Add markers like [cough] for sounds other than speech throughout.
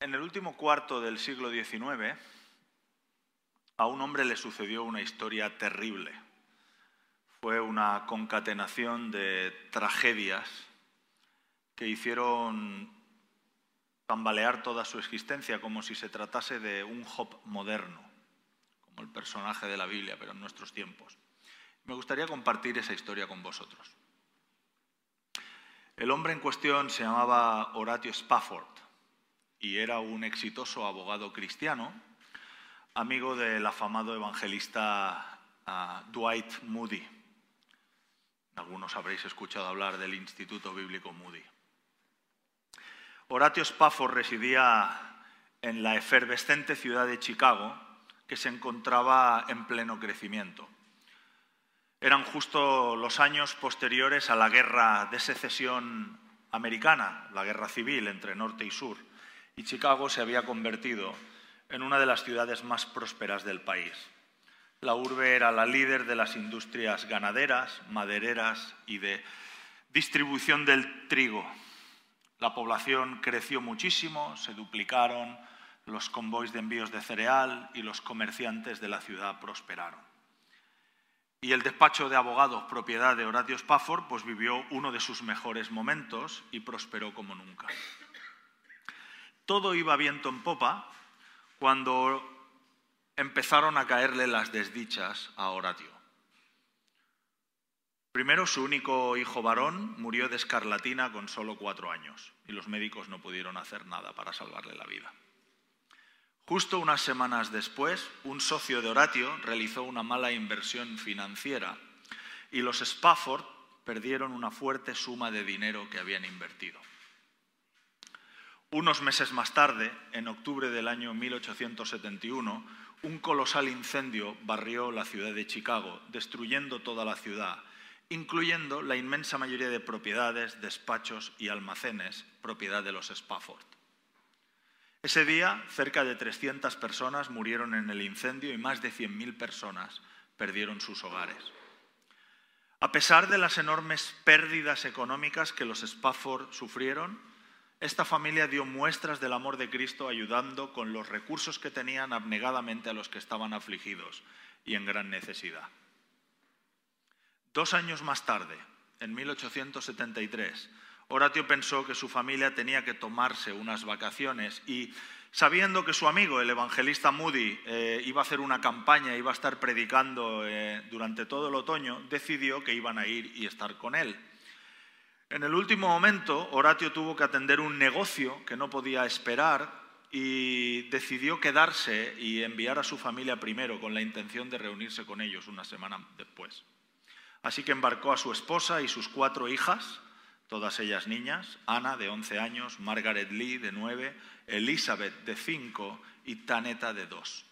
En el último cuarto del siglo XIX, a un hombre le sucedió una historia terrible. Fue una concatenación de tragedias que hicieron tambalear toda su existencia como si se tratase de un Job moderno, como el personaje de la Biblia, pero en nuestros tiempos. Me gustaría compartir esa historia con vosotros. El hombre en cuestión se llamaba Horatio Spafford y era un exitoso abogado cristiano, amigo del afamado evangelista ah, Dwight Moody. Algunos habréis escuchado hablar del Instituto Bíblico Moody. Horatio Spafford residía en la efervescente ciudad de Chicago, que se encontraba en pleno crecimiento. Eran justo los años posteriores a la guerra de secesión americana, la guerra civil entre norte y sur y Chicago se había convertido en una de las ciudades más prósperas del país. La urbe era la líder de las industrias ganaderas, madereras y de distribución del trigo. La población creció muchísimo, se duplicaron los convoys de envíos de cereal y los comerciantes de la ciudad prosperaron. Y el despacho de abogados propiedad de Horatio Spafford pues vivió uno de sus mejores momentos y prosperó como nunca todo iba viento en popa cuando empezaron a caerle las desdichas a Horatio. Primero, su único hijo varón murió de escarlatina con solo cuatro años y los médicos no pudieron hacer nada para salvarle la vida. Justo unas semanas después, un socio de Horatio realizó una mala inversión financiera y los Spafford perdieron una fuerte suma de dinero que habían invertido. Unos meses más tarde, en octubre del año 1871, un colosal incendio barrió la ciudad de Chicago, destruyendo toda la ciudad, incluyendo la inmensa mayoría de propiedades, despachos y almacenes, propiedad de los Spafford. Ese día, cerca de 300 personas murieron en el incendio y más de 100.000 personas perdieron sus hogares. A pesar de las enormes pérdidas económicas que los Spafford sufrieron, esta familia dio muestras del amor de Cristo ayudando con los recursos que tenían abnegadamente a los que estaban afligidos y en gran necesidad. Dos años más tarde, en 1873, Horatio pensó que su familia tenía que tomarse unas vacaciones y, sabiendo que su amigo, el evangelista Moody, eh, iba a hacer una campaña, iba a estar predicando eh, durante todo el otoño, decidió que iban a ir y estar con él. En el último momento, Horatio tuvo que atender un negocio que no podía esperar y decidió quedarse y enviar a su familia primero con la intención de reunirse con ellos una semana después. Así que embarcó a su esposa y sus cuatro hijas, todas ellas niñas, Ana de 11 años, Margaret Lee de 9, Elizabeth de 5 y Taneta de 2.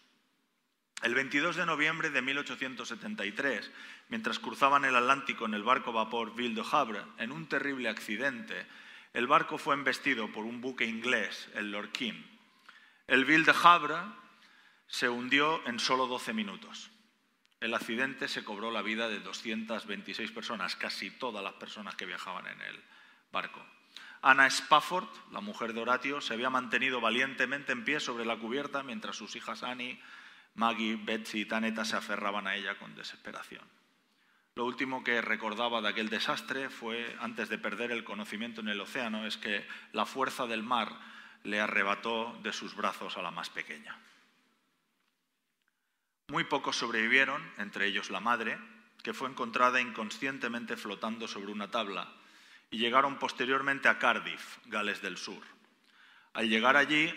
El 22 de noviembre de 1873, mientras cruzaban el Atlántico en el barco vapor Ville de Havre, en un terrible accidente, el barco fue embestido por un buque inglés, el Lorquín. El Ville de Havre se hundió en solo 12 minutos. El accidente se cobró la vida de 226 personas, casi todas las personas que viajaban en el barco. Anna Spafford, la mujer de Horatio, se había mantenido valientemente en pie sobre la cubierta mientras sus hijas Annie, Maggie, Betsy y Taneta se aferraban a ella con desesperación. Lo último que recordaba de aquel desastre fue, antes de perder el conocimiento en el océano, es que la fuerza del mar le arrebató de sus brazos a la más pequeña. Muy pocos sobrevivieron, entre ellos la madre, que fue encontrada inconscientemente flotando sobre una tabla, y llegaron posteriormente a Cardiff, Gales del Sur. Al llegar allí,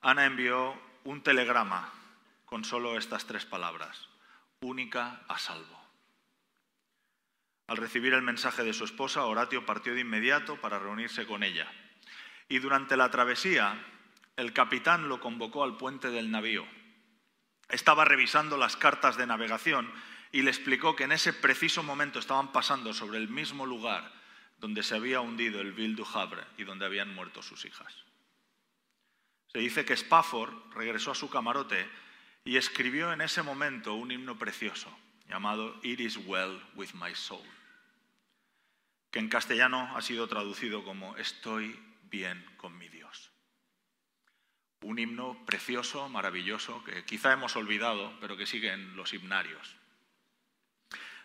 Ana envió un telegrama con solo estas tres palabras, única a salvo. Al recibir el mensaje de su esposa, Horatio partió de inmediato para reunirse con ella. Y durante la travesía, el capitán lo convocó al puente del navío. Estaba revisando las cartas de navegación y le explicó que en ese preciso momento estaban pasando sobre el mismo lugar donde se había hundido el Ville du Havre y donde habían muerto sus hijas. Se dice que Spafford regresó a su camarote y escribió en ese momento un himno precioso llamado It is well with my soul, que en castellano ha sido traducido como Estoy bien con mi Dios. un himno precioso, maravilloso, que quizá hemos olvidado, pero que sigue en los himnarios.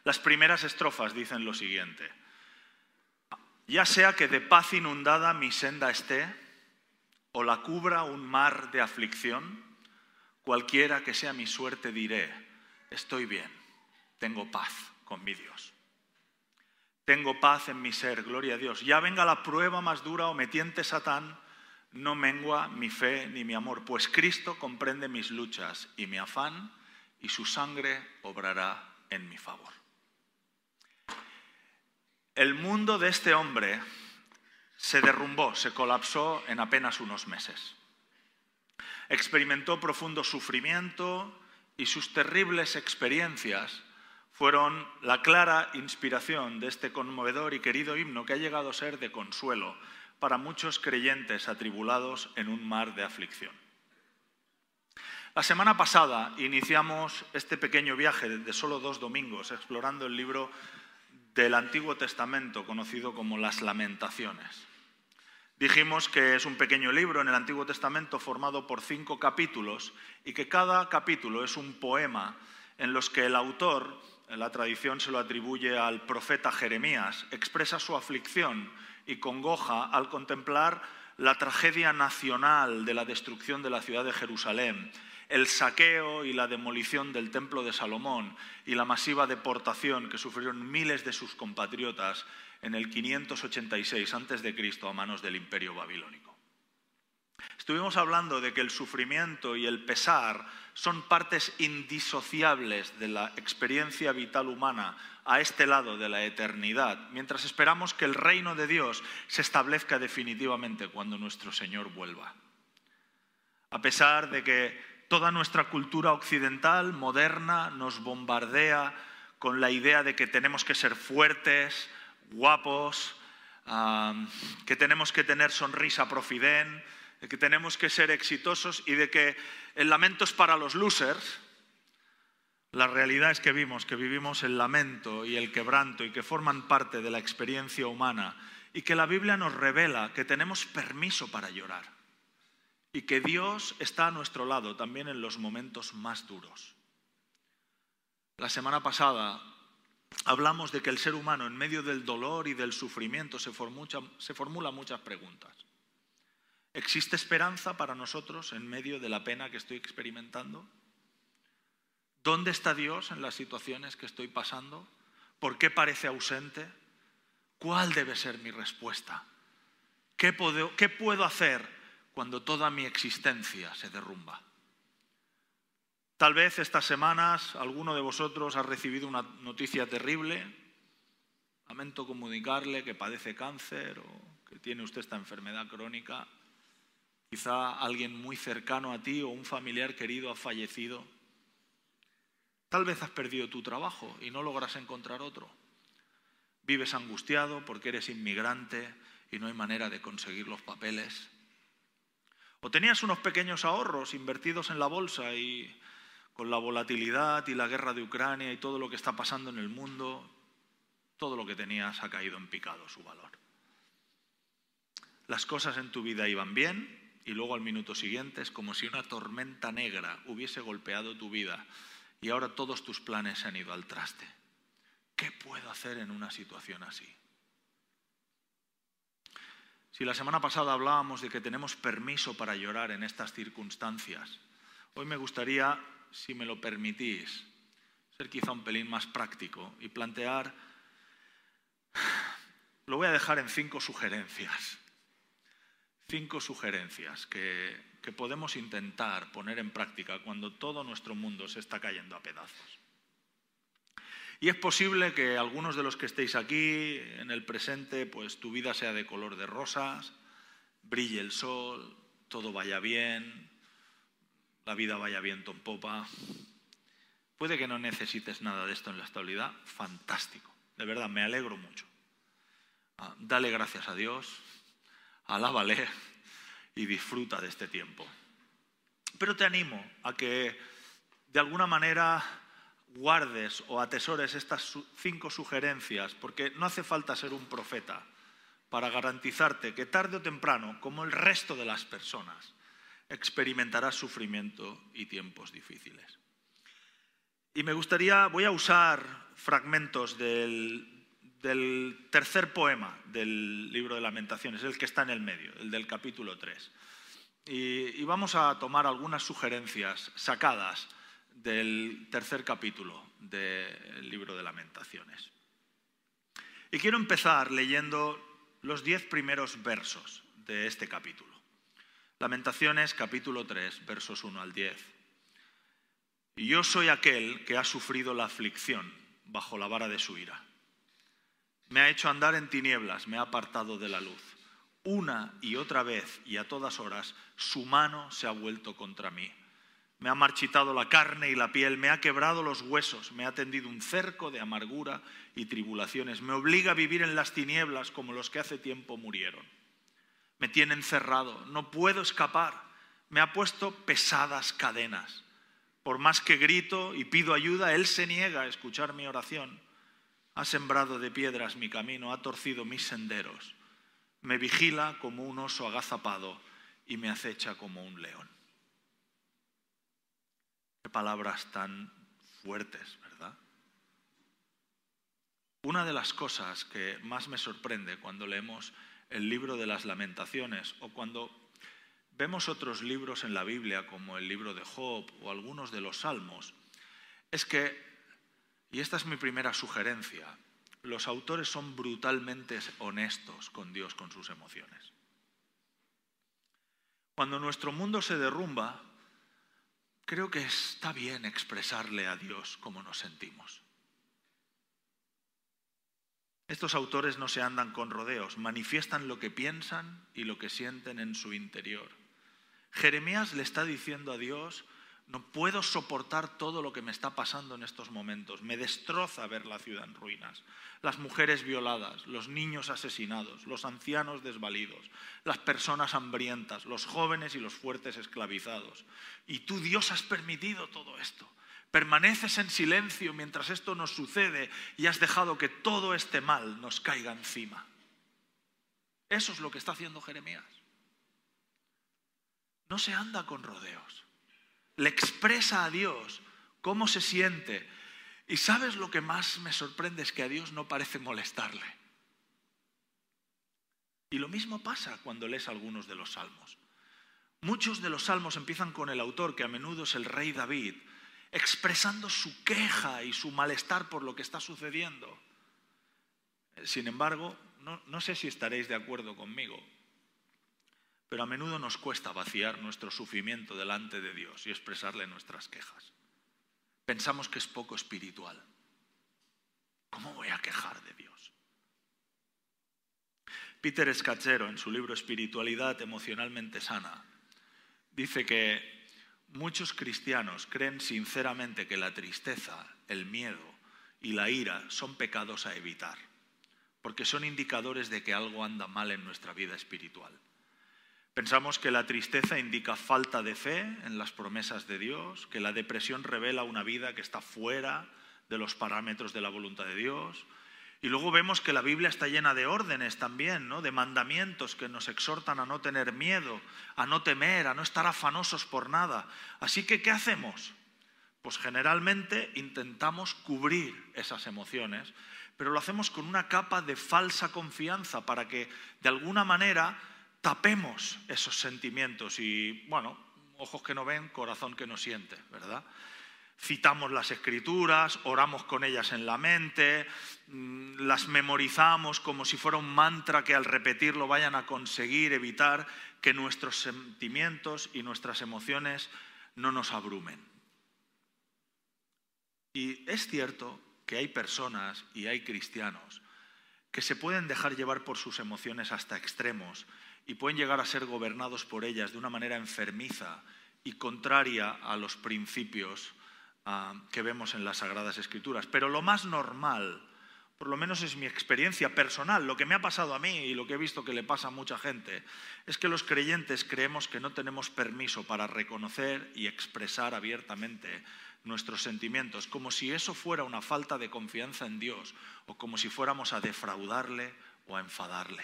Las primeras estrofas dicen lo siguiente. Ya sea que de paz inundada mi senda esté, o la cubra un mar de aflicción, cualquiera que sea mi suerte diré, estoy bien, tengo paz con mi Dios. Tengo paz en mi ser, gloria a Dios. Ya venga la prueba más dura o me Satán, no mengua mi fe ni mi amor, pues Cristo comprende mis luchas y mi afán, y su sangre obrará en mi favor. El mundo de este hombre se derrumbó, se colapsó en apenas unos meses. Experimentó profundo sufrimiento y sus terribles experiencias fueron la clara inspiración de este conmovedor y querido himno que ha llegado a ser de consuelo para muchos creyentes atribulados en un mar de aflicción. La semana pasada iniciamos este pequeño viaje de solo dos domingos explorando el libro del Antiguo Testamento conocido como las Lamentaciones. Dijimos que es un pequeño libro en el Antiguo Testamento formado por cinco capítulos y que cada capítulo es un poema en los que el autor, la tradición se lo atribuye al profeta Jeremías, expresa su aflicción y congoja al contemplar la tragedia nacional de la destrucción de la ciudad de Jerusalén, el saqueo y la demolición del templo de Salomón y la masiva deportación que sufrieron miles de sus compatriotas en el 586 a.C. a manos del imperio babilónico. Estuvimos hablando de que el sufrimiento y el pesar son partes indisociables de la experiencia vital humana a este lado de la eternidad, mientras esperamos que el reino de Dios se establezca definitivamente cuando nuestro Señor vuelva. A pesar de que toda nuestra cultura occidental, moderna, nos bombardea con la idea de que tenemos que ser fuertes, guapos, que tenemos que tener sonrisa profidén, de que tenemos que ser exitosos y de que el lamento es para los losers, la realidad es que vimos que vivimos el lamento y el quebranto y que forman parte de la experiencia humana y que la Biblia nos revela que tenemos permiso para llorar y que Dios está a nuestro lado también en los momentos más duros. La semana pasada hablamos de que el ser humano en medio del dolor y del sufrimiento se, formula muchas preguntas. ¿Existe esperanza para nosotros en medio de la pena que estoy experimentando? ¿Dónde está Dios en las situaciones que estoy pasando? ¿Por qué parece ausente? ¿Cuál debe ser mi respuesta? ¿Qué puedo, qué puedo hacer cuando toda mi existencia se derrumba? Tal vez estas semanas alguno de vosotros ha recibido una noticia terrible. Lamento comunicarle que padece cáncer o que tiene usted esta enfermedad crónica. Quizá alguien muy cercano a ti o un familiar querido ha fallecido. Tal vez has perdido tu trabajo y no logras encontrar otro. Vives angustiado porque eres inmigrante y no hay manera de conseguir los papeles. O tenías unos pequeños ahorros invertidos en la bolsa y con la volatilidad y la guerra de Ucrania y todo lo que está pasando en el mundo, todo lo que tenías ha caído en picado su valor. Las cosas en tu vida iban bien y luego al minuto siguiente es como si una tormenta negra hubiese golpeado tu vida y ahora todos tus planes se han ido al traste. ¿Qué puedo hacer en una situación así? Si la semana pasada hablábamos de que tenemos permiso para llorar en estas circunstancias, hoy me gustaría, si me lo permitís, ser quizá un pelín más práctico y plantear, [sighs] lo voy a dejar en cinco sugerencias, cinco sugerencias que, que podemos intentar poner en práctica cuando todo nuestro mundo se está cayendo a pedazos. Y es posible que algunos de los que estéis aquí en el presente, pues tu vida sea de color de rosas, brille el sol, todo vaya bien, la vida vaya viento en popa. Puede que no necesites nada de esto en la estabilidad, fantástico. De verdad, me alegro mucho. Ah, dale gracias a Dios, alábale, y disfruta de este tiempo. Pero te animo a que de alguna manera guardes o atesores estas cinco sugerencias, porque no hace falta ser un profeta para garantizarte que tarde o temprano, como el resto de las personas, experimentarás sufrimiento y tiempos difíciles. Y me gustaría, voy a usar fragmentos del, tercer poema del libro de lamentaciones, el que está en el medio, el del capítulo 3. Y, y vamos a tomar algunas sugerencias sacadas del tercer capítulo del libro de lamentaciones. Y quiero empezar leyendo los diez primeros versos de este capítulo. Lamentaciones capítulo 3, versos 1 al 10. Y yo soy aquel que ha sufrido la aflicción bajo la vara de su ira. Me ha hecho andar en tinieblas, me ha apartado de la luz. Una y otra vez y a todas horas su mano se ha vuelto contra mí. Me ha marchitado la carne y la piel, me ha quebrado los huesos, me ha tendido un cerco de amargura y tribulaciones, me obliga a vivir en las tinieblas como los que hace tiempo murieron. Me tiene encerrado, no puedo escapar, me ha puesto pesadas cadenas. Por más que grito y pido ayuda, Él se niega a escuchar mi oración. Ha sembrado de piedras mi camino, ha torcido mis senderos. Me vigila como un oso agazapado y me acecha como un león. Qué palabras tan fuertes, ¿verdad? Una de las cosas que más me sorprende cuando leemos el libro de las lamentaciones o cuando vemos otros libros en la Biblia como el libro de Job o algunos de los salmos, es que, y esta es mi primera sugerencia, los autores son brutalmente honestos con Dios, con sus emociones. Cuando nuestro mundo se derrumba, creo que está bien expresarle a Dios cómo nos sentimos. Estos autores no se andan con rodeos, manifiestan lo que piensan y lo que sienten en su interior. Jeremías le está diciendo a Dios, no puedo soportar todo lo que me está pasando en estos momentos. Me destroza ver la ciudad en ruinas. Las mujeres violadas, los niños asesinados, los ancianos desvalidos, las personas hambrientas, los jóvenes y los fuertes esclavizados. Y tú, Dios, has permitido todo esto. Permaneces en silencio mientras esto nos sucede y has dejado que todo este mal nos caiga encima. Eso es lo que está haciendo Jeremías. No se anda con rodeos le expresa a Dios cómo se siente. Y sabes lo que más me sorprende es que a Dios no parece molestarle. Y lo mismo pasa cuando lees algunos de los salmos. Muchos de los salmos empiezan con el autor, que a menudo es el rey David, expresando su queja y su malestar por lo que está sucediendo. Sin embargo, no, no sé si estaréis de acuerdo conmigo, pero a menudo nos cuesta vaciar nuestro sufrimiento delante de Dios y expresarle nuestras quejas. Pensamos que es poco espiritual. ¿Cómo voy a quejar de Dios? Peter Escachero, en su libro Espiritualidad emocionalmente sana, dice que muchos cristianos creen sinceramente que la tristeza, el miedo y la ira son pecados a evitar, porque son indicadores de que algo anda mal en nuestra vida espiritual. Pensamos que la tristeza indica falta de fe en las promesas de Dios, que la depresión revela una vida que está fuera de los parámetros de la voluntad de Dios. Y luego vemos que la Biblia está llena de órdenes también, ¿no? de mandamientos que nos exhortan a no tener miedo, a no temer, a no estar afanosos por nada. Así que, ¿qué hacemos? Pues generalmente intentamos cubrir esas emociones, pero lo hacemos con una capa de falsa confianza para que de alguna manera tapemos esos sentimientos y, bueno, ojos que no ven, corazón que no siente, ¿verdad? Citamos las escrituras, oramos con ellas en la mente, mm, las memorizamos como si fuera un mantra que al repetirlo vayan a conseguir evitar que nuestros sentimientos y nuestras emociones no nos abrumen. Y es cierto que hay personas y hay cristianos que se pueden dejar llevar por sus emociones hasta extremos y pueden llegar a ser gobernados por ellas de una manera enfermiza y contraria a los principios ah, que vemos en las Sagradas Escrituras. Pero lo más normal, por lo menos es mi experiencia personal, lo que me ha pasado a mí y lo que he visto que le pasa a mucha gente, es que los creyentes creemos que no tenemos permiso para reconocer y expresar abiertamente nuestros sentimientos, como si eso fuera una falta de confianza en Dios o como si fuéramos a defraudarle o a enfadarle.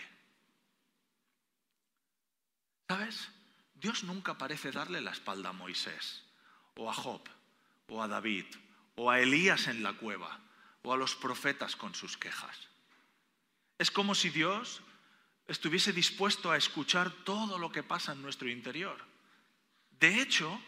¿Sabes? Dios nunca parece darle la espalda a Moisés, o a Job, o a David, o a Elías en la cueva, o a los profetas con sus quejas. Es como si Dios estuviese dispuesto a escuchar todo lo que pasa en nuestro interior. De hecho,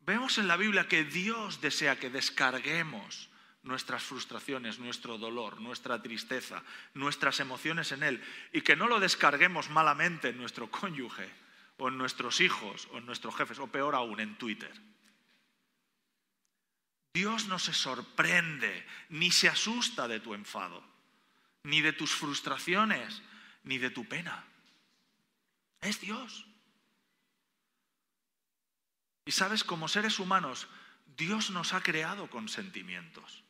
vemos en la Biblia que Dios desea que descarguemos nuestras frustraciones, nuestro dolor, nuestra tristeza, nuestras emociones en Él y que no lo descarguemos malamente en nuestro cónyuge o en nuestros hijos o en nuestros jefes o peor aún en Twitter. Dios no se sorprende ni se asusta de tu enfado, ni de tus frustraciones, ni de tu pena. Es Dios. Y sabes, como seres humanos, Dios nos ha creado con sentimientos.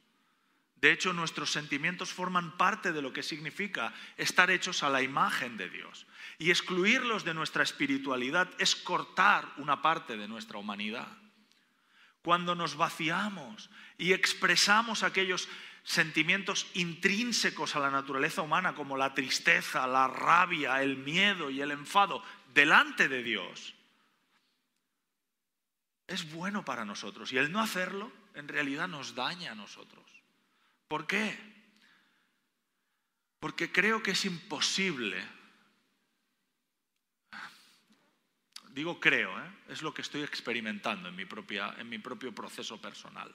De hecho, nuestros sentimientos forman parte de lo que significa estar hechos a la imagen de Dios. Y excluirlos de nuestra espiritualidad es cortar una parte de nuestra humanidad. Cuando nos vaciamos y expresamos aquellos sentimientos intrínsecos a la naturaleza humana, como la tristeza, la rabia, el miedo y el enfado, delante de Dios, es bueno para nosotros. Y el no hacerlo, en realidad, nos daña a nosotros. ¿Por qué? Porque creo que es imposible, digo creo, ¿eh? es lo que estoy experimentando en mi, propia, en mi propio proceso personal.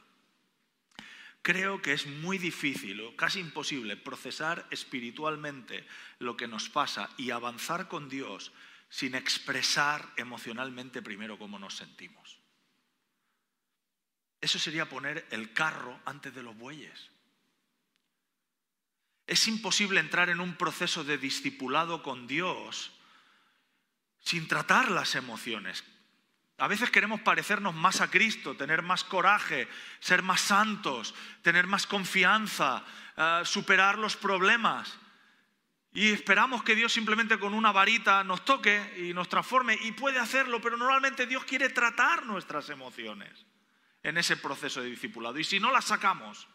Creo que es muy difícil o casi imposible procesar espiritualmente lo que nos pasa y avanzar con Dios sin expresar emocionalmente primero cómo nos sentimos. Eso sería poner el carro antes de los bueyes. Es imposible entrar en un proceso de discipulado con Dios sin tratar las emociones. A veces queremos parecernos más a Cristo, tener más coraje, ser más santos, tener más confianza, eh, superar los problemas. Y esperamos que Dios simplemente con una varita nos toque y nos transforme. Y puede hacerlo, pero normalmente Dios quiere tratar nuestras emociones en ese proceso de discipulado. Y si no las sacamos,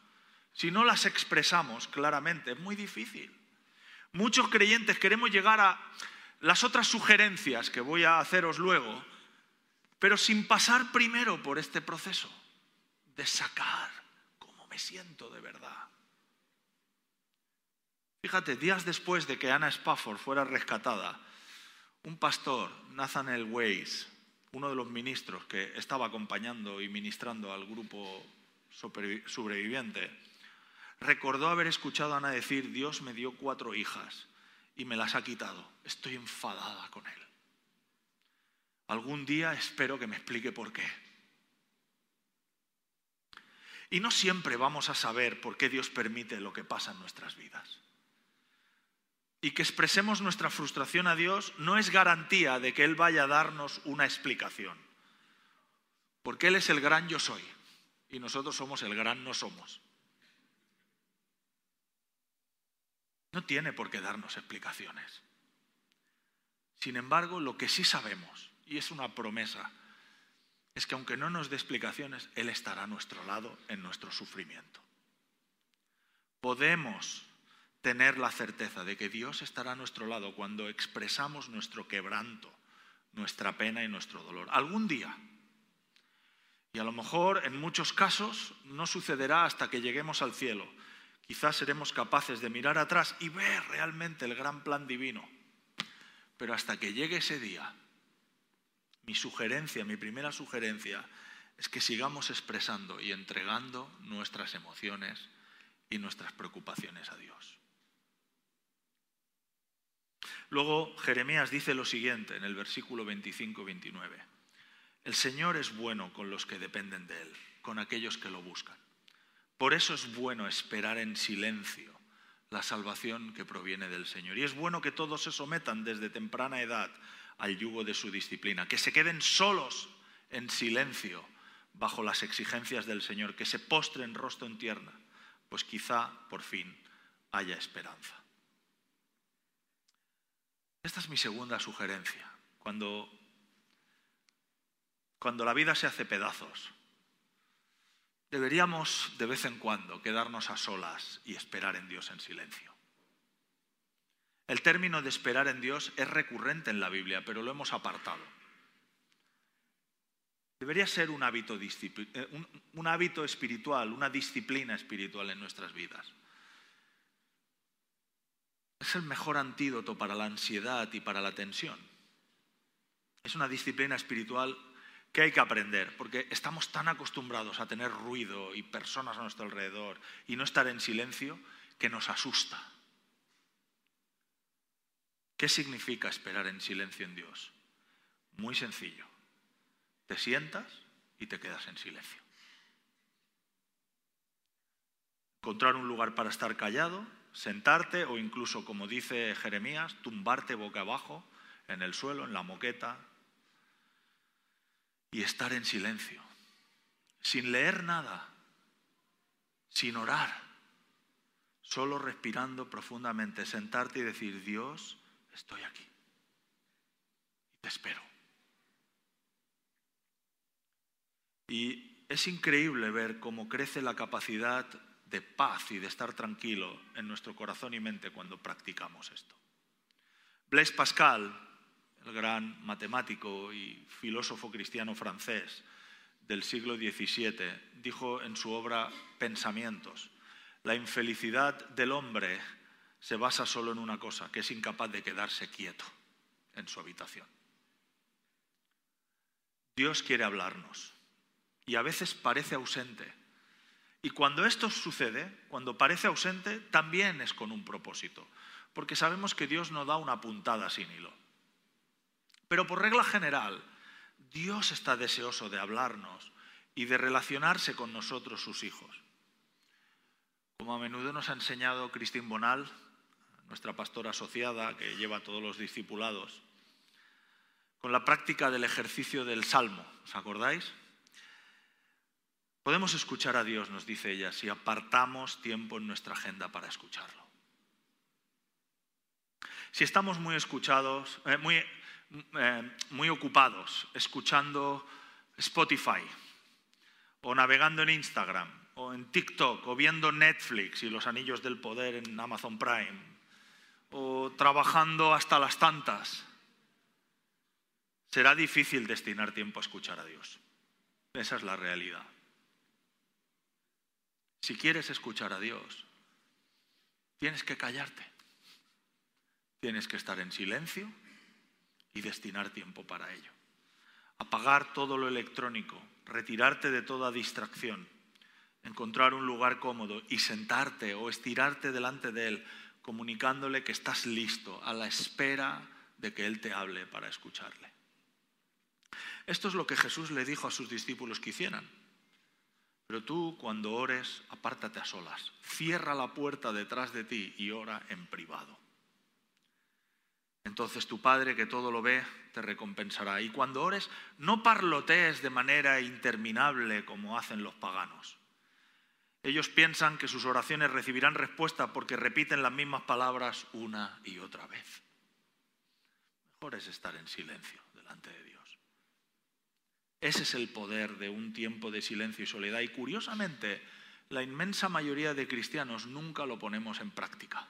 si no las expresamos claramente, es muy difícil. Muchos creyentes queremos llegar a las otras sugerencias que voy a haceros luego, pero sin pasar primero por este proceso de sacar cómo me siento de verdad. Fíjate, días después de que Ana Spafford fuera rescatada, un pastor, Nathaniel Weiss, uno de los ministros que estaba acompañando y ministrando al grupo sobreviviente, recordó haber escuchado a Ana decir, Dios me dio cuatro hijas y me las ha quitado. Estoy enfadada con él. Algún día espero que me explique por qué. Y no siempre vamos a saber por qué Dios permite lo que pasa en nuestras vidas. Y que expresemos nuestra frustración a Dios no es garantía de que Él vaya a darnos una explicación. Porque Él es el gran yo soy y nosotros somos el gran no somos. No tiene por qué darnos explicaciones. Sin embargo, lo que sí sabemos, y es una promesa, es que aunque no nos dé explicaciones, Él estará a nuestro lado en nuestro sufrimiento. Podemos tener la certeza de que Dios estará a nuestro lado cuando expresamos nuestro quebranto, nuestra pena y nuestro dolor. Algún día. Y a lo mejor en muchos casos no sucederá hasta que lleguemos al cielo quizás seremos capaces de mirar atrás y ver realmente el gran plan divino. Pero hasta que llegue ese día, mi sugerencia, mi primera sugerencia, es que sigamos expresando y entregando nuestras emociones y nuestras preocupaciones a Dios. Luego Jeremías dice lo siguiente en el versículo 25-29. El Señor es bueno con los que dependen de Él, con aquellos que lo buscan. Por eso es bueno esperar en silencio la salvación que proviene del Señor. Y es bueno que todos se sometan desde temprana edad al yugo de su disciplina, que se queden solos en silencio bajo las exigencias del Señor, que se postren rostro en tierna, pues quizá por fin haya esperanza. Esta es mi segunda sugerencia. Cuando, cuando la vida se hace pedazos, Deberíamos de vez en cuando quedarnos a solas y esperar en Dios en silencio. El término de esperar en Dios es recurrente en la Biblia, pero lo hemos apartado. debería ser un hábito, eh, espiritual, una disciplina espiritual en nuestras vidas. Es el mejor antídoto para la ansiedad y para la tensión. Es una disciplina espiritual que hay que aprender, porque estamos tan acostumbrados a tener ruido y personas a nuestro alrededor y no estar en silencio que nos asusta. ¿Qué significa esperar en silencio en Dios? Muy sencillo. Te sientas y te quedas en silencio. Encontrar un lugar para estar callado, sentarte o incluso, como dice Jeremías, tumbarte boca abajo en el suelo, en la moqueta, y estar en silencio, sin leer nada, sin orar, solo respirando profundamente, sentarte y decir, Dios, estoy aquí y te espero. Y es increíble ver cómo crece la capacidad de paz y de estar tranquilo en nuestro corazón y mente cuando practicamos esto. Blaise Pascal, el gran matemático y filósofo cristiano francés del siglo XVII, dijo en su obra Pensamientos, la infelicidad del hombre se basa solo en una cosa, que es incapaz de quedarse quieto en su habitación. Dios quiere hablarnos y a veces parece ausente. Y cuando esto sucede, cuando parece ausente, también es con un propósito, porque sabemos que Dios no da una puntada sin hilo. Pero por regla general, Dios está deseoso de hablarnos y de relacionarse con nosotros, sus hijos. Como a menudo nos ha enseñado Cristín Bonal, nuestra pastora asociada que lleva a todos los discipulados, con la práctica del ejercicio del salmo. ¿Os acordáis? Podemos escuchar a Dios, nos dice ella, si apartamos tiempo en nuestra agenda para escucharlo. Si estamos muy escuchados, eh, muy, eh, muy ocupados escuchando Spotify o navegando en Instagram o en TikTok o viendo Netflix y los anillos del poder en Amazon Prime o trabajando hasta las tantas, será difícil destinar tiempo a escuchar a Dios. Esa es la realidad. Si quieres escuchar a Dios, tienes que callarte. Tienes que estar en silencio y destinar tiempo para ello. Apagar todo lo electrónico, retirarte de toda distracción, encontrar un lugar cómodo y sentarte o estirarte delante de Él comunicándole que estás listo, a la espera de que Él te hable para escucharle. Esto es lo que Jesús le dijo a sus discípulos que hicieran. Pero tú cuando ores, apártate a solas, cierra la puerta detrás de ti y ora en privado. Entonces tu Padre que todo lo ve te recompensará. Y cuando ores, no parlotees de manera interminable como hacen los paganos. Ellos piensan que sus oraciones recibirán respuesta porque repiten las mismas palabras una y otra vez. Mejor es estar en silencio delante de Dios. Ese es el poder de un tiempo de silencio y soledad. Y curiosamente, la inmensa mayoría de cristianos nunca lo ponemos en práctica.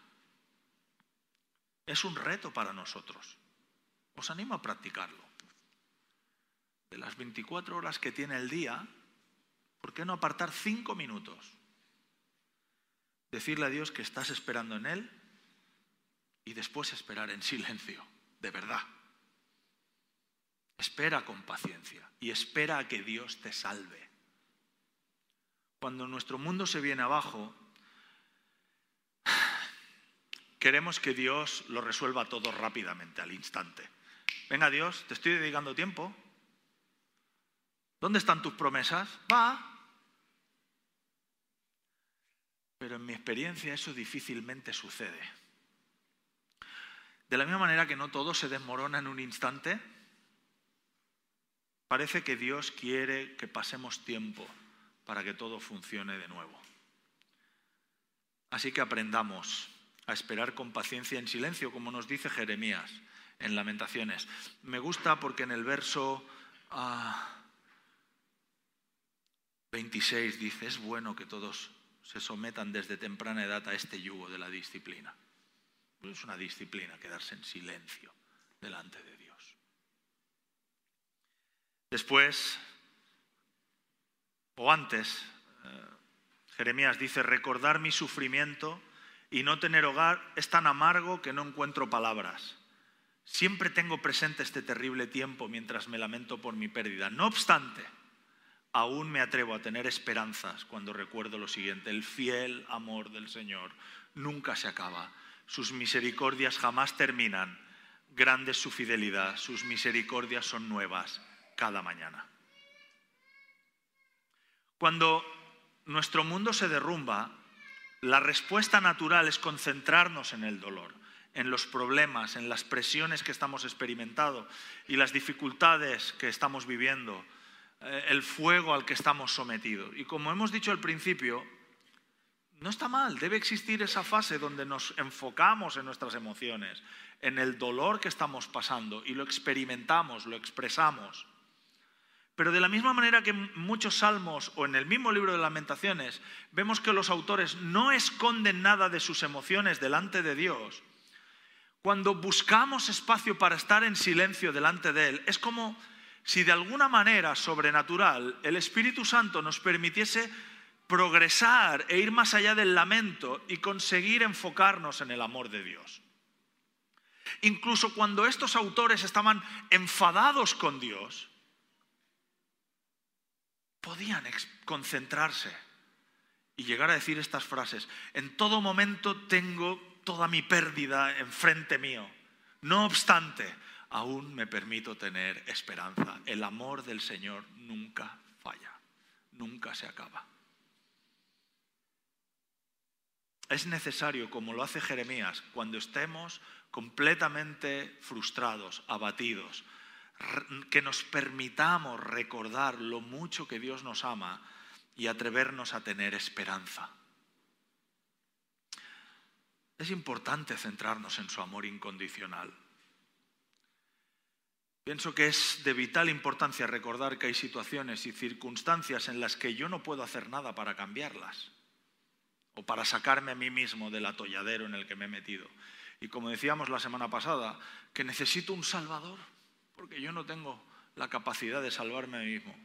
Es un reto para nosotros. Os animo a practicarlo. De las 24 horas que tiene el día, ¿por qué no apartar cinco minutos decirle a Dios que estás esperando en Él y después esperar en silencio, de verdad. Espera con paciencia y espera a que Dios te salve. Cuando nuestro mundo se viene abajo, queremos que Dios lo resuelva todo rápidamente, al instante. Venga Dios, te estoy dedicando tiempo. ¿Dónde están tus promesas? Va, pero en mi experiencia eso difícilmente sucede. De la misma manera que no todo se desmorona en un instante, parece que Dios quiere que pasemos tiempo para que todo funcione de nuevo. Así que aprendamos a esperar con paciencia en silencio, como nos dice Jeremías en Lamentaciones. Me gusta porque en el verso 26 ah, dice, es bueno que todos se sometan desde temprana edad a este yugo de la disciplina. Es una disciplina quedarse en silencio delante de Dios. Después o antes, eh, Jeremías dice, recordar mi sufrimiento y no tener hogar es tan amargo que no encuentro palabras. Siempre tengo presente este terrible tiempo mientras me lamento por mi pérdida. No obstante, aún me atrevo a tener esperanzas cuando recuerdo lo siguiente, el fiel amor del Señor nunca se acaba, sus misericordias jamás terminan, grande es su fidelidad, sus misericordias son nuevas cada mañana. Cuando nuestro mundo se derrumba, la respuesta natural es concentrarnos en el dolor, en los problemas, en las presiones que estamos experimentando y las dificultades que estamos viviendo, eh, el fuego al que estamos sometidos. Y como hemos dicho al principio, no está mal, debe existir esa fase donde nos enfocamos en nuestras emociones, en el dolor que estamos pasando y lo experimentamos, lo expresamos. Pero de la misma manera que en muchos salmos o en el mismo libro de lamentaciones vemos que los autores no esconden nada de sus emociones delante de Dios, cuando buscamos espacio para estar en silencio delante de Él, es como si de alguna manera sobrenatural el Espíritu Santo nos permitiese progresar e ir más allá del lamento y conseguir enfocarnos en el amor de Dios. Incluso cuando estos autores estaban enfadados con Dios, podían concentrarse y llegar a decir estas frases. En todo momento tengo toda mi pérdida enfrente mío. No obstante, aún me permito tener esperanza. El amor del Señor nunca falla, nunca se acaba. Es necesario, como lo hace Jeremías, cuando estemos completamente frustrados, abatidos, que nos permitamos recordar lo mucho que Dios nos ama y atrevernos a tener esperanza. Es importante centrarnos en su amor incondicional. Pienso que es de vital importancia recordar que hay situaciones y circunstancias en las que yo no puedo hacer nada para cambiarlas o para sacarme a mí mismo del atolladero en el que me he metido. Y como decíamos la semana pasada, que necesito un Salvador porque yo no tengo la capacidad de salvarme a mí mismo.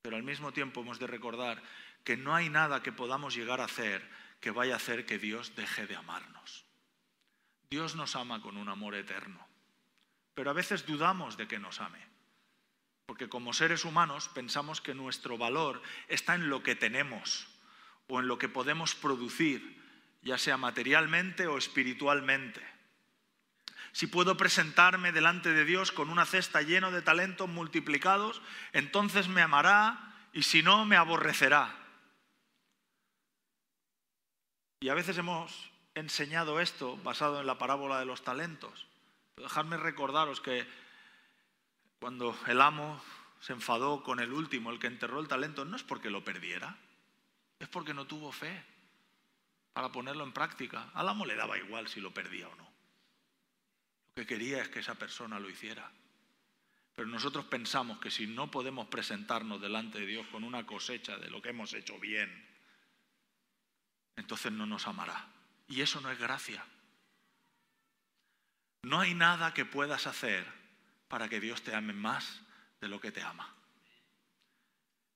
Pero al mismo tiempo hemos de recordar que no hay nada que podamos llegar a hacer que vaya a hacer que Dios deje de amarnos. Dios nos ama con un amor eterno, pero a veces dudamos de que nos ame, porque como seres humanos pensamos que nuestro valor está en lo que tenemos o en lo que podemos producir, ya sea materialmente o espiritualmente si puedo presentarme delante de Dios con una cesta llena de talentos multiplicados, entonces me amará y si no, me aborrecerá. Y a veces hemos enseñado esto basado en la parábola de los talentos. dejadme recordaros que cuando el amo se enfadó con el último, el que enterró el talento, no es porque lo perdiera, es porque no tuvo fe para ponerlo en práctica. Al amo le daba igual si lo perdía o no que quería es que esa persona lo hiciera. Pero nosotros pensamos que si no podemos presentarnos delante de Dios con una cosecha de lo que hemos hecho bien, entonces no nos amará. Y eso no es gracia. No hay nada que puedas hacer para que Dios te ame más de lo que te ama.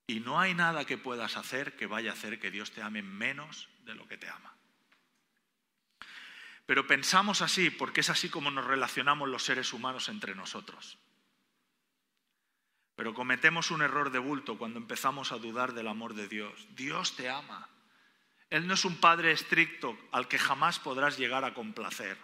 Y no hay nada que puedas hacer que vaya a hacer que Dios te ame menos de lo que te ama. Pero pensamos así porque es así como nos relacionamos los seres humanos entre nosotros. Pero cometemos un error de bulto cuando empezamos a dudar del amor de Dios. Dios te ama. Él no es un padre estricto al que jamás podrás llegar a complacer.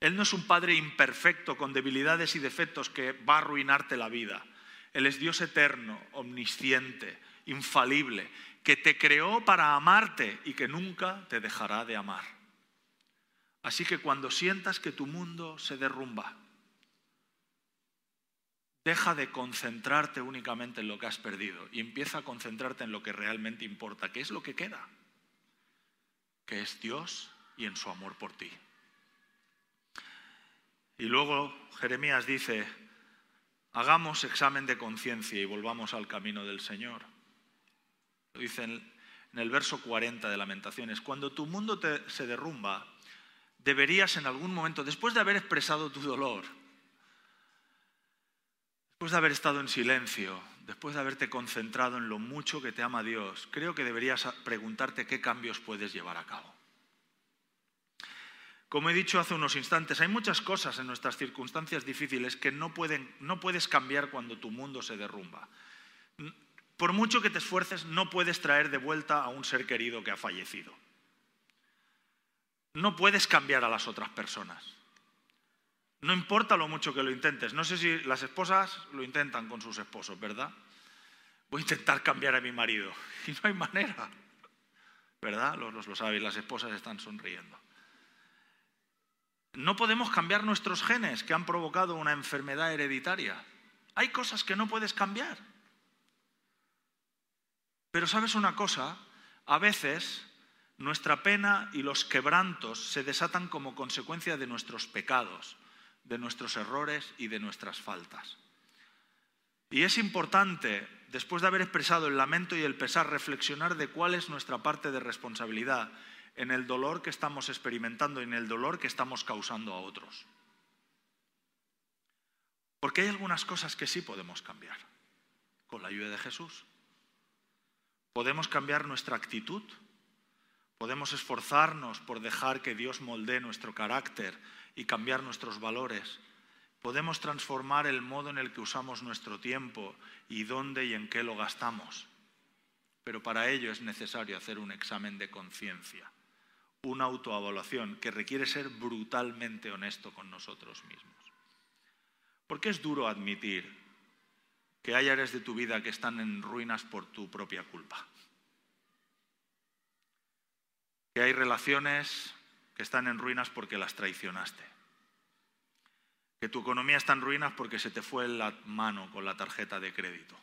Él no es un padre imperfecto con debilidades y defectos que va a arruinarte la vida. Él es Dios eterno, omnisciente, infalible, que te creó para amarte y que nunca te dejará de amar. Así que cuando sientas que tu mundo se derrumba, deja de concentrarte únicamente en lo que has perdido y empieza a concentrarte en lo que realmente importa, que es lo que queda, que es Dios y en su amor por ti. Y luego Jeremías dice, hagamos examen de conciencia y volvamos al camino del Señor. Lo dice en el verso 40 de Lamentaciones, cuando tu mundo se derrumba, deberías en algún momento, después de haber expresado tu dolor, después de haber estado en silencio, después de haberte concentrado en lo mucho que te ama Dios, creo que deberías preguntarte qué cambios puedes llevar a cabo. Como he dicho hace unos instantes, hay muchas cosas en nuestras circunstancias difíciles que no puedes cambiar cuando tu mundo se derrumba. Por mucho que te esfuerces, no puedes traer de vuelta a un ser querido que ha fallecido. No puedes cambiar a las otras personas. No importa lo mucho que lo intentes. No sé si las esposas lo intentan con sus esposos, ¿verdad? Voy a intentar cambiar a mi marido. [laughs] Y no hay manera. ¿Verdad? Los, los lo las esposas están sonriendo. No podemos cambiar nuestros genes que han provocado una enfermedad hereditaria. Hay cosas que no puedes cambiar. Pero sabes una cosa, a veces nuestra pena y los quebrantos se desatan como consecuencia de nuestros pecados, de nuestros errores y de nuestras faltas. Y es importante, después de haber expresado el lamento y el pesar, reflexionar de cuál es nuestra parte de responsabilidad en el dolor que estamos experimentando y en el dolor que estamos causando a otros. Porque hay algunas cosas que sí podemos cambiar con la ayuda de Jesús. Podemos cambiar nuestra actitud, podemos esforzarnos por dejar que Dios moldee nuestro carácter y cambiar nuestros valores. Podemos transformar el modo en el que usamos nuestro tiempo y dónde y en qué lo gastamos. Pero para ello es necesario hacer un examen de conciencia una autoevaluación que requiere ser brutalmente honesto con nosotros mismos. Porque es duro admitir que hay áreas de tu vida que están en ruinas por tu propia culpa. Que hay relaciones que están en ruinas porque las traicionaste. Que tu economía está en ruinas porque se te fue la mano con la tarjeta de crédito.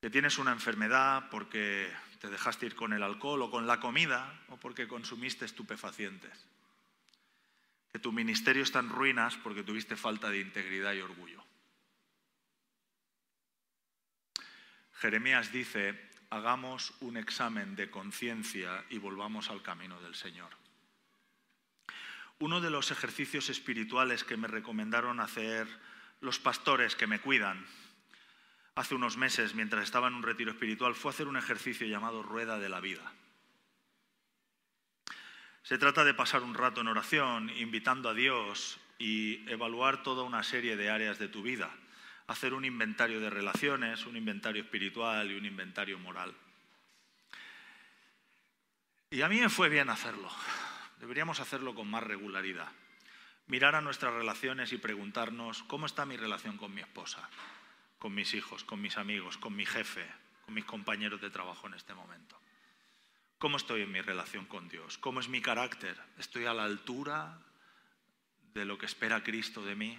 Que tienes una enfermedad porque te dejaste ir con el alcohol o con la comida o porque consumiste estupefacientes. Que tu ministerio está en ruinas porque tuviste falta de integridad y orgullo. Jeremías dice, hagamos un examen de conciencia y volvamos al camino del Señor. Uno de los ejercicios espirituales que me recomendaron hacer los pastores que me cuidan hace unos meses, mientras estaba en un retiro espiritual, fue hacer un ejercicio llamado Rueda de la Vida. Se trata de pasar un rato en oración, invitando a Dios y evaluar toda una serie de áreas de tu vida. Hacer un inventario de relaciones, un inventario espiritual y un inventario moral. Y a mí me fue bien hacerlo. Deberíamos hacerlo con más regularidad. Mirar a nuestras relaciones y preguntarnos, ¿cómo está mi relación con mi esposa? con mis hijos, con mis amigos, con mi jefe, con mis compañeros de trabajo en este momento? ¿Cómo estoy en mi relación con Dios? ¿Cómo es mi carácter? ¿Estoy a la altura de lo que espera Cristo de mí?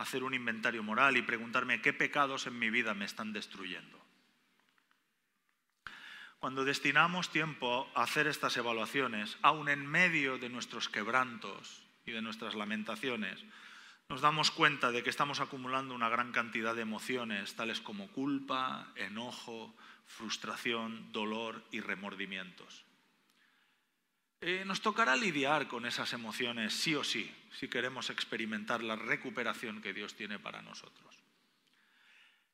Hacer un inventario moral y preguntarme qué pecados en mi vida me están destruyendo. Cuando destinamos tiempo a hacer estas evaluaciones, aun en medio de nuestros quebrantos y de nuestras lamentaciones, nos damos cuenta de que estamos acumulando una gran cantidad de emociones, tales como culpa, enojo, frustración, dolor y remordimientos. Eh, nos tocará lidiar con esas emociones sí o sí, si queremos experimentar la recuperación que Dios tiene para nosotros.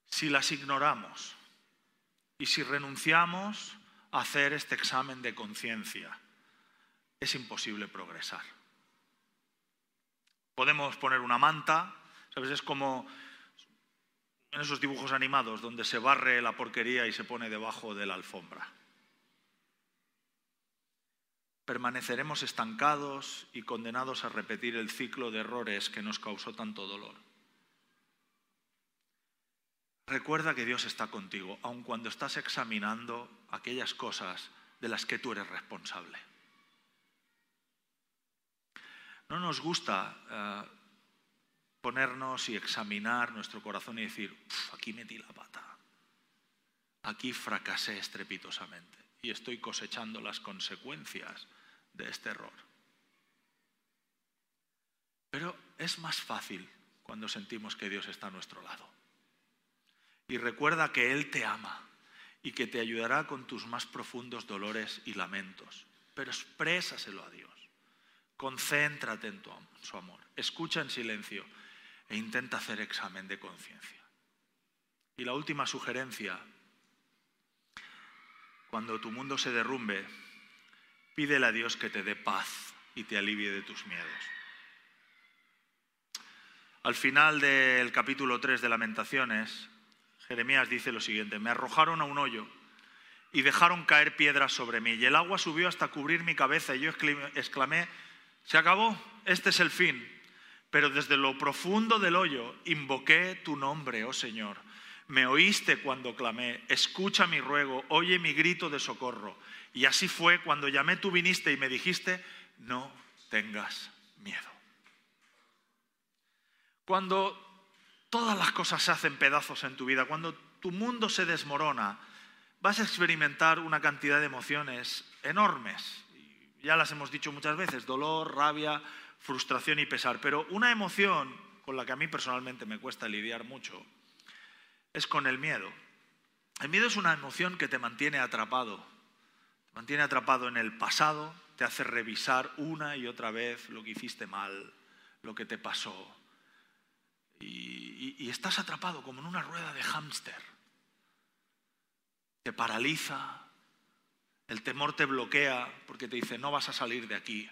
Si las ignoramos y si renunciamos a hacer este examen de conciencia, es imposible progresar. Podemos poner una manta, ¿sabes? Es como en esos dibujos animados donde se barre la porquería y se pone debajo de la alfombra. Permaneceremos estancados y condenados a repetir el ciclo de errores que nos causó tanto dolor. Recuerda que Dios está contigo, aun cuando estás examinando aquellas cosas de las que tú eres responsable. No nos gusta eh, ponernos y examinar nuestro corazón y decir, aquí metí la pata, aquí fracasé estrepitosamente y estoy cosechando las consecuencias de este error. Pero es más fácil cuando sentimos que Dios está a nuestro lado. Y recuerda que Él te ama y que te ayudará con tus más profundos dolores y lamentos. Pero exprésaselo a Dios. Concéntrate en tu, su amor. Escucha en silencio. e intenta hacer examen de conciencia. Y la última sugerencia, cuando tu mundo se derrumbe, pídele a Dios que te dé paz y te alivie de tus miedos. Al final del capítulo 3 de Lamentaciones, Jeremías dice lo siguiente, me arrojaron a un hoyo y dejaron caer piedras sobre mí, y el agua subió hasta cubrir mi cabeza, y yo exclamé, se acabó, este es el fin. Pero desde lo profundo del hoyo invoqué tu nombre, oh Señor. Me oíste cuando clamé, escucha mi ruego, oye mi grito de socorro. Y así fue cuando llamé, tú viniste y me dijiste, no tengas miedo. Cuando todas las cosas se hacen pedazos en tu vida, cuando tu mundo se desmorona, vas a experimentar una cantidad de emociones enormes. Ya las hemos dicho muchas veces, dolor, rabia, frustración y pesar. Pero una emoción con la que a mí personalmente me cuesta lidiar mucho es con el miedo. El miedo es una emoción que te mantiene atrapado, mantiene atrapado en el pasado, te hace revisar una y otra vez lo que hiciste mal, lo que te pasó. Y, estás atrapado como en una rueda de hámster. Te paraliza, el temor te bloquea porque te dice, no vas a salir de aquí.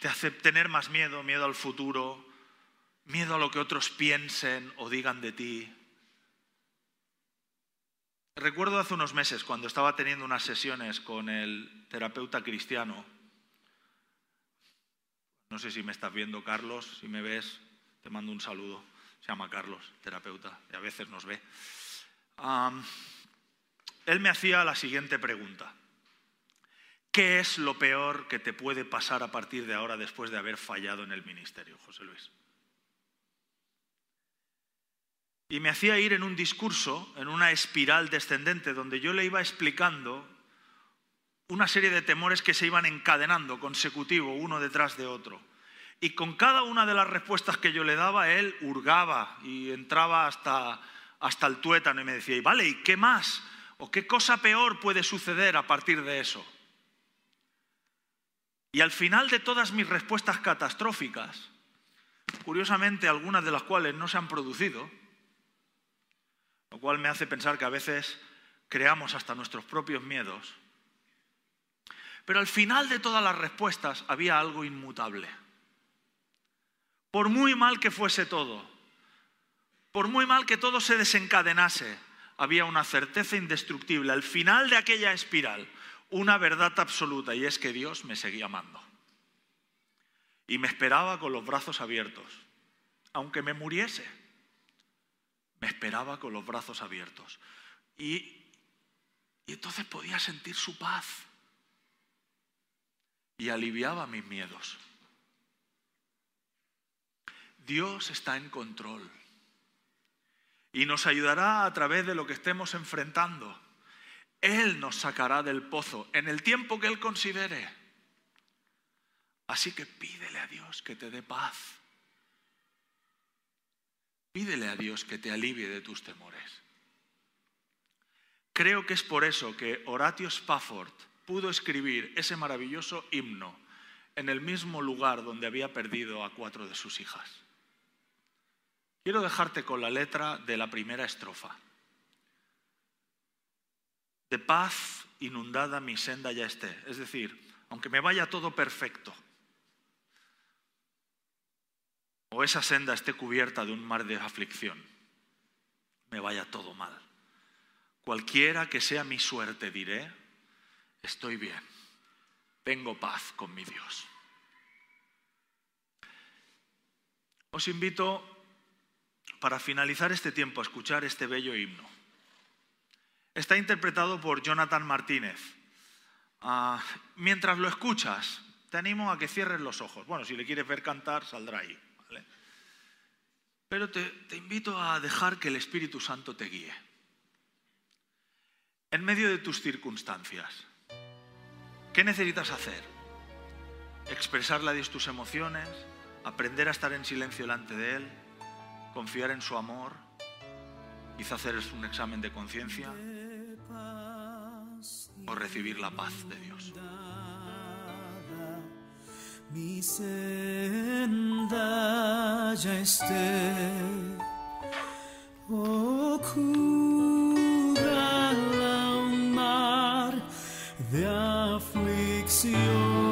Te hace tener más miedo, miedo al futuro, miedo a lo que otros piensen o digan de ti. Recuerdo hace unos meses cuando estaba teniendo unas sesiones con el terapeuta cristiano. No sé si me estás viendo, Carlos. Si me ves, te mando un saludo. Se llama Carlos, terapeuta, y a veces nos ve. él me hacía la siguiente pregunta. ¿Qué es lo peor que te puede pasar a partir de ahora después de haber fallado en el ministerio, José Luis? Y me hacía ir en un discurso, en una espiral descendente, donde yo le iba explicando una serie de temores que se iban encadenando consecutivo, uno detrás de otro. Y con cada una de las respuestas que yo le daba, él hurgaba y entraba hasta, hasta el tuétano y me decía, y vale, ¿y qué más? ¿O qué cosa peor puede suceder a partir de eso? Y al final de todas mis respuestas catastróficas, curiosamente algunas de las cuales no se han producido, lo cual me hace pensar que a veces creamos hasta nuestros propios miedos. Pero al final de todas las respuestas había algo inmutable. Por muy mal que fuese todo, por muy mal que todo se desencadenase, había una certeza indestructible. Al final de aquella espiral, una verdad absoluta, y es que Dios me seguía amando. Y me esperaba con los brazos abiertos, aunque me muriese me esperaba con los brazos abiertos. Y, y entonces podía sentir su paz. Y aliviaba mis miedos. Dios está en control. Y nos ayudará a través de lo que estemos enfrentando. Él nos sacará del pozo en el tiempo que Él considere. Así que pídele a Dios que te dé paz. Pídele a Dios que te alivie de tus temores. Creo que es por eso que Horatio Spafford pudo escribir ese maravilloso himno en el mismo lugar donde había perdido a cuatro de sus hijas. Quiero dejarte con la letra de la primera estrofa. De paz inundada mi senda ya esté. Es decir, aunque me vaya todo perfecto, o esa senda esté cubierta de un mar de aflicción, me vaya todo mal. Cualquiera que sea mi suerte, diré, estoy bien, tengo paz con mi Dios. Os invito, para finalizar este tiempo, a escuchar este bello himno. Está interpretado por Jonathan Martínez. Ah, mientras lo escuchas, te animo a que cierres los ojos. Bueno, si le quieres ver cantar, saldrá ahí. Pero te, invito a dejar que el Espíritu Santo te guíe. En medio de tus circunstancias, ¿qué necesitas hacer? Expresarle a Dios tus emociones, aprender a estar en silencio delante de Él, confiar en su amor, quizá hacer un examen de conciencia o recibir la paz de Dios mi senda ya esté ocurra la mar de aflicción.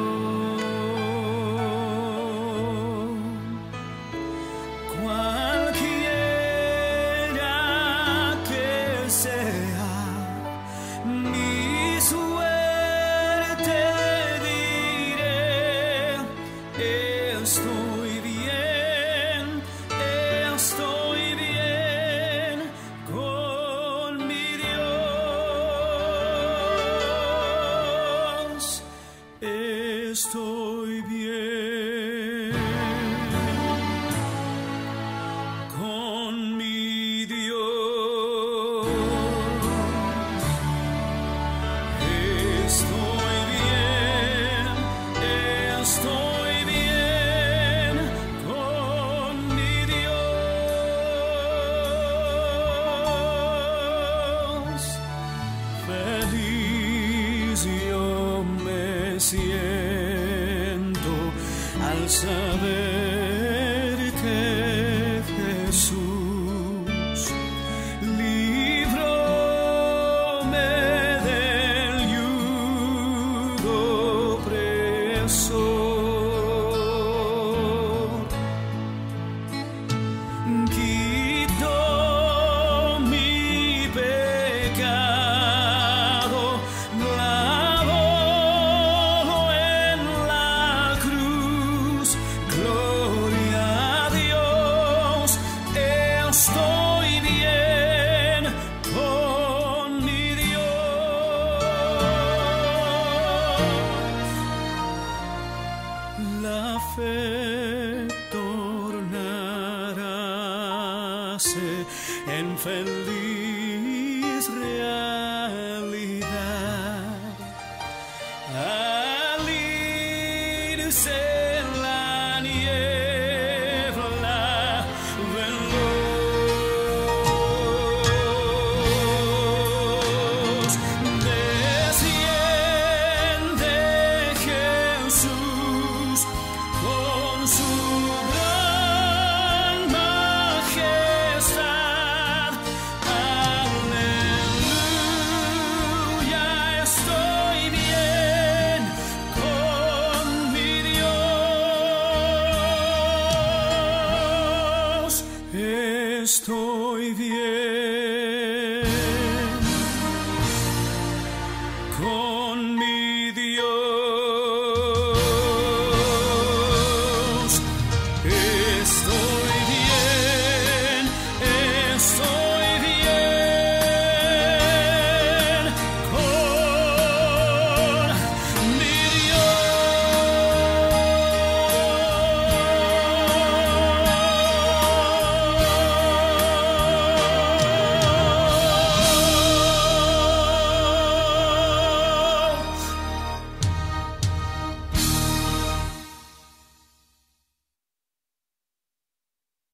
say